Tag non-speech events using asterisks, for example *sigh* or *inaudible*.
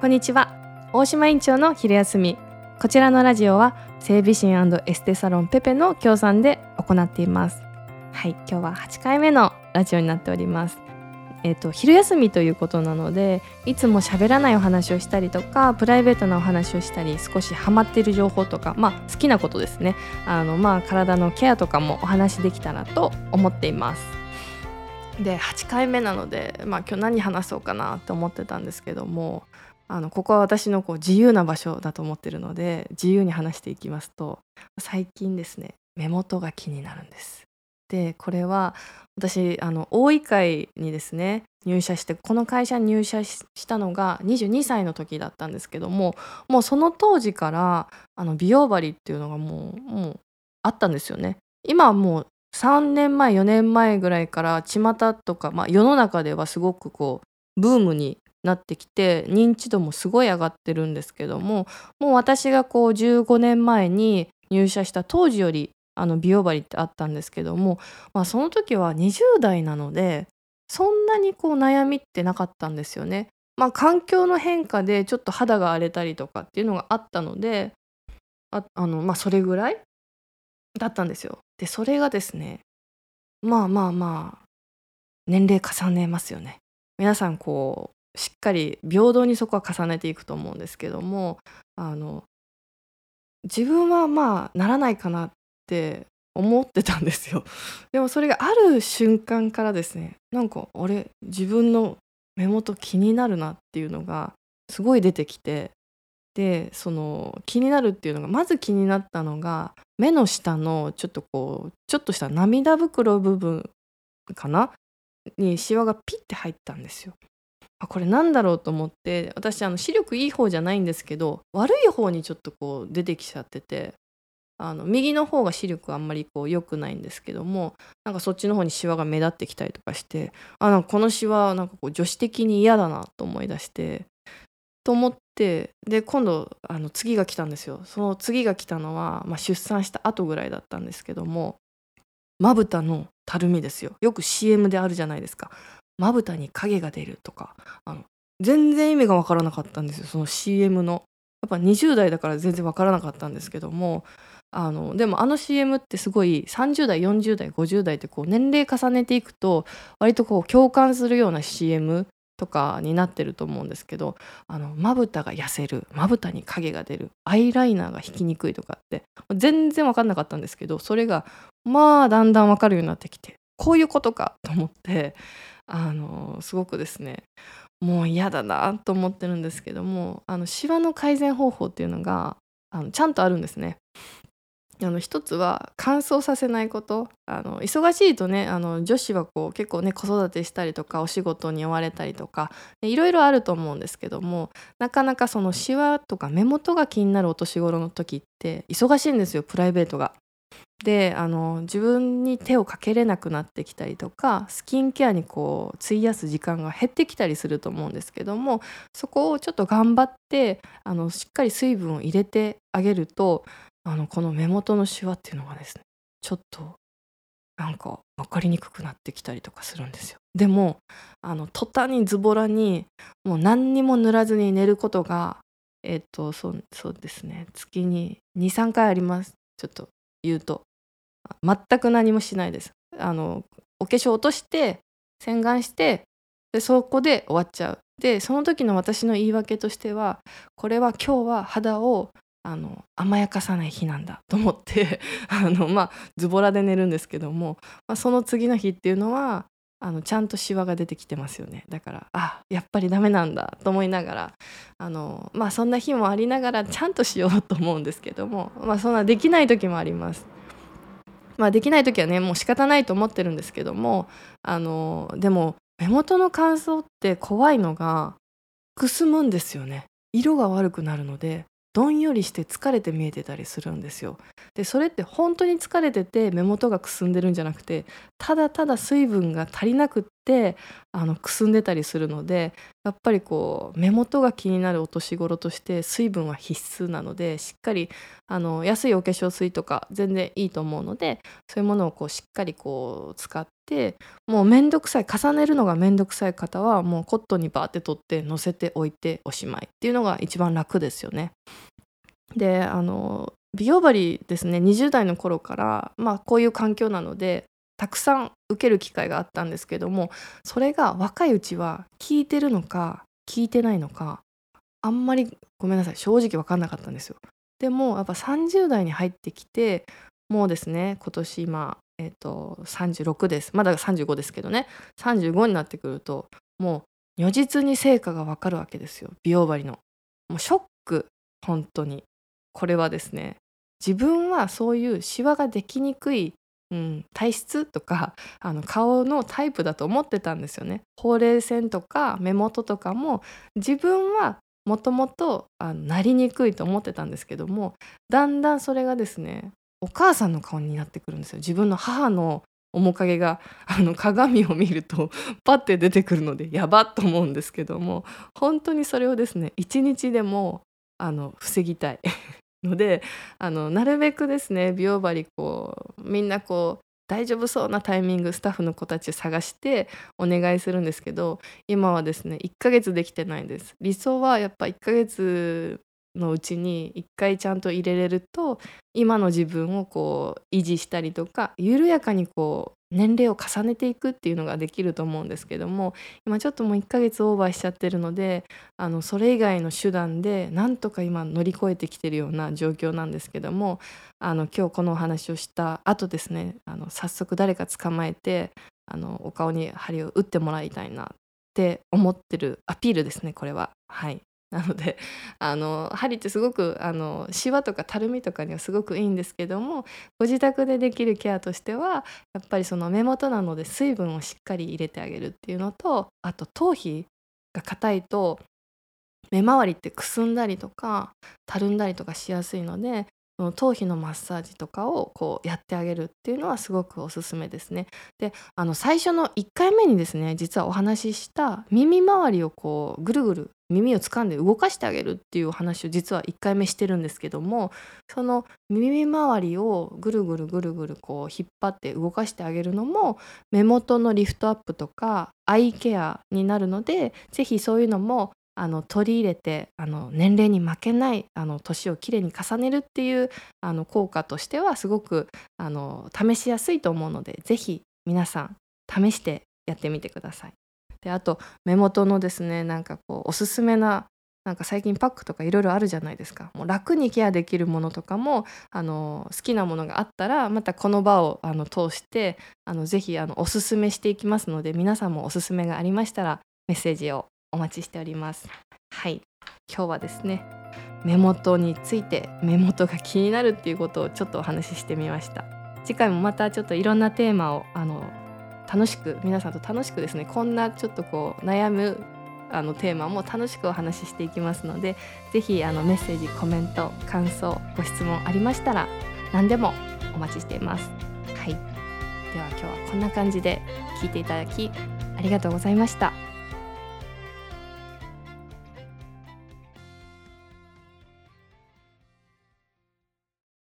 こんにちは。大島院長の昼休み。こちらのラジオは整備士エステサロンペペの協賛で行っています。はい今日は8回目のラジオになっております。えーと、昼休みということなのでいつも喋らないお話をしたりとかプライベートなお話をしたり少しハマっている情報とか、まあ、好きなことですね。あの、まあ、体のケアとかもお話できたらと思っています。で8回目なので、まあ、今日何話そうかなって思ってたんですけどもあのここは私のこう自由な場所だと思ってるので自由に話していきますと最近ですね目元が気になるんです。でこれは私あの大井会にですね入社してこの会社に入社したのが22歳の時だったんですけどももうその当時からあの美容針っていうのがもうもうあったんですよね。今はもう3年前4年前ぐらいから巷とか、まあ、世の中ではすごくこうブームになってきて認知度もすごい上がってるんですけどももう私がこう15年前に入社した当時よりあの美容針ってあったんですけども、まあ、その時は20代なのでそんなにこう悩みってなかったんですよね。まあ、環境の変化でちょっと肌が荒れたりとかっていうのがあったのでああの、まあ、それぐらいだったんですよ。でそれがですねまあまあまあ年齢重ねますよね。皆さんこうしっかり平等にそこは重ねていくと思うんですけどもあの自分はまあならないかなって思ってたんですよ。*laughs* でもそれがある瞬間からですねなんかあれ自分の目元気になるなっていうのがすごい出てきてでその気になるっていうのがまず気になったのが目の下のちょっとこうちょっとした涙袋部分かなにシワがピッて入ったんですよ。あこれなんだろうと思って私あの視力いい方じゃないんですけど悪い方にちょっとこう出てきちゃっててあの右の方が視力あんまりこう良くないんですけどもなんかそっちの方にシワが目立ってきたりとかしてあなんかこのシワなんかこう女子的に嫌だなと思い出してと思ってで今度あの次が来たんですよ。その次が来たのは、まあ、出産した後ぐらいだったんですけどもまぶたのたるみですよ。よく CM であるじゃないですか。まぶたに影が出るとかあの全然意味がわからなかったんですよその CM の。やっぱ20代だから全然わからなかったんですけどもあのでもあの CM ってすごい30代40代50代ってこう年齢重ねていくと割とこう共感するような CM とかになってると思うんですけどまぶたが痩せるまぶたに影が出るアイライナーが引きにくいとかって全然分かんなかったんですけどそれがまあだんだん分かるようになってきてこういうことかと思ってあのすごくですねもう嫌だなと思ってるんですけどもあのシワの改善方法っていうのがあのちゃんとあるんですね。あの一つは乾燥させないことあの忙しいとねあの女子はこう結構ね子育てしたりとかお仕事に追われたりとかいろいろあると思うんですけどもなかなかそのシワとか目元が気になるお年頃の時って忙しいんですよプライベートが。であの自分に手をかけれなくなってきたりとかスキンケアにこう費やす時間が減ってきたりすると思うんですけどもそこをちょっと頑張ってあのしっかり水分を入れてあげるとあのこの目元のシワっていうのがですねちょっとなんか分かりにくくなってきたりとかするんですよ。でもあの途端にズボラにもう何にも塗らずに寝ることがえっ、とそうそうですね月に23回あります。ちょっと言うと全く何もしないです。あのお化粧落として洗顔してでそこで終わっちゃう。でその時の私の言い訳としてはこれは今日は肌をあの甘やかさない日なんだと思って *laughs* あの、まあ、ズボラで寝るんですけども、まあ、その次の日っていうのはあのちゃんとシワが出てきてますよね。だからあやっぱりダメなんだと思いながらあの、まあ、そんな日もありながらちゃんとしようと思うんですけども、まあ、そんなできない時もあります。まあ、できない時はねもう仕方ないと思ってるんですけどもあのでも目元の乾燥って怖いのがくすむんですよね。色が悪くなるので。どんよりして疲れて見えてたりするんですよ。でそれって本当に疲れてて目元がくすんでるんじゃなくてただただ水分が足りなくっってあのくすんでたりするのでやっぱりこう目元が気になるお年頃として水分は必須なのでしっかりあの安いお化粧水とか全然いいと思うのでそういうものをこうしっかりこう使ってもうめんどくさい重ねるのがめんどくさい方はもうコットンにバーって取って乗せておいておしまいっていうのが一番楽ですよね。であの美容針ですね20代の頃から、まあ、こういう環境なのでたくさん受ける機会があったんですけどもそれが若いうちは聞いてるのか聞いてないのかあんまりごめんなさい正直分かんなかったんですよ。でもやっぱ30代に入ってきてもうですね今年今、えーと、36ですまだ35ですけどね35になってくるともう如実に成果が分かるわけですよ美容針の。もうショック本当にこれはですね自分はそういうシワができにくい、うん、体質とかあの顔のタイプだと思ってたんですよね。ほうれい線とか目元とかも自分はもともとなりにくいと思ってたんですけどもだんだんそれがですねお母さんの顔になってくるんですよ自分の母の面影があの鏡を見るとパッて出てくるのでやばっと思うんですけども本当にそれをですね一日でもあの防ぎたいのであのなるべくですね美容針こうみんなこう大丈夫そうなタイミングスタッフの子たち探してお願いするんですけど今はですね1ヶ月できてないんです。理想はやっぱ1ヶ月のうちに1回ちゃんと入れれると今の自分をこう維持したりとか緩やかにこう年齢を重ねていくっていうのができると思うんですけども今ちょっともう1ヶ月オーバーしちゃってるのであのそれ以外の手段でなんとか今乗り越えてきてるような状況なんですけどもあの今日このお話をした後ですねあの早速誰か捕まえてあのお顔に針を打ってもらいたいなって思ってるアピールですねこれは。はいなので *laughs* あの針ってすごくあのシワとかたるみとかにはすごくいいんですけどもご自宅でできるケアとしてはやっぱりその目元なので水分をしっかり入れてあげるっていうのとあと頭皮が硬いと目周りってくすんだりとかたるんだりとかしやすいので頭皮のマッサージとかをこうやってあげるっていうのはすごくおすすめですね。であの最初の1回目にですね実はお話しした耳周りをこうぐるぐる耳を掴んで動かしてあげるっていう話を実は1回目してるんですけどもその耳周りをぐるぐるぐるぐるこう引っ張って動かしてあげるのも目元のリフトアップとかアイケアになるので是非そういうのもあの取り入れてあの年齢に負けないあの年をきれいに重ねるっていうあの効果としてはすごくあの試しやすいと思うので是非皆さん試してやってみてください。であと目元のですねなんかこうおすすめななんか最近パックとかいろいろあるじゃないですかもう楽にケアできるものとかもあの好きなものがあったらまたこの場をあの通してあのぜひあのおすすめしていきますので皆さんもおすすめがありましたらメッセージをお待ちしております。はい。今日はですね目元について目元が気になるっていうことをちょっとお話ししてみました。次回もまたちょっといろんなテーマをあの楽しく皆さんと楽しくですねこんなちょっとこう悩むあのテーマも楽しくお話ししていきますので是非あのメッセージコメント感想ご質問ありましたら何でもお待ちしています。はい。では今日はこんな感じで聞いていただきありがとうございました。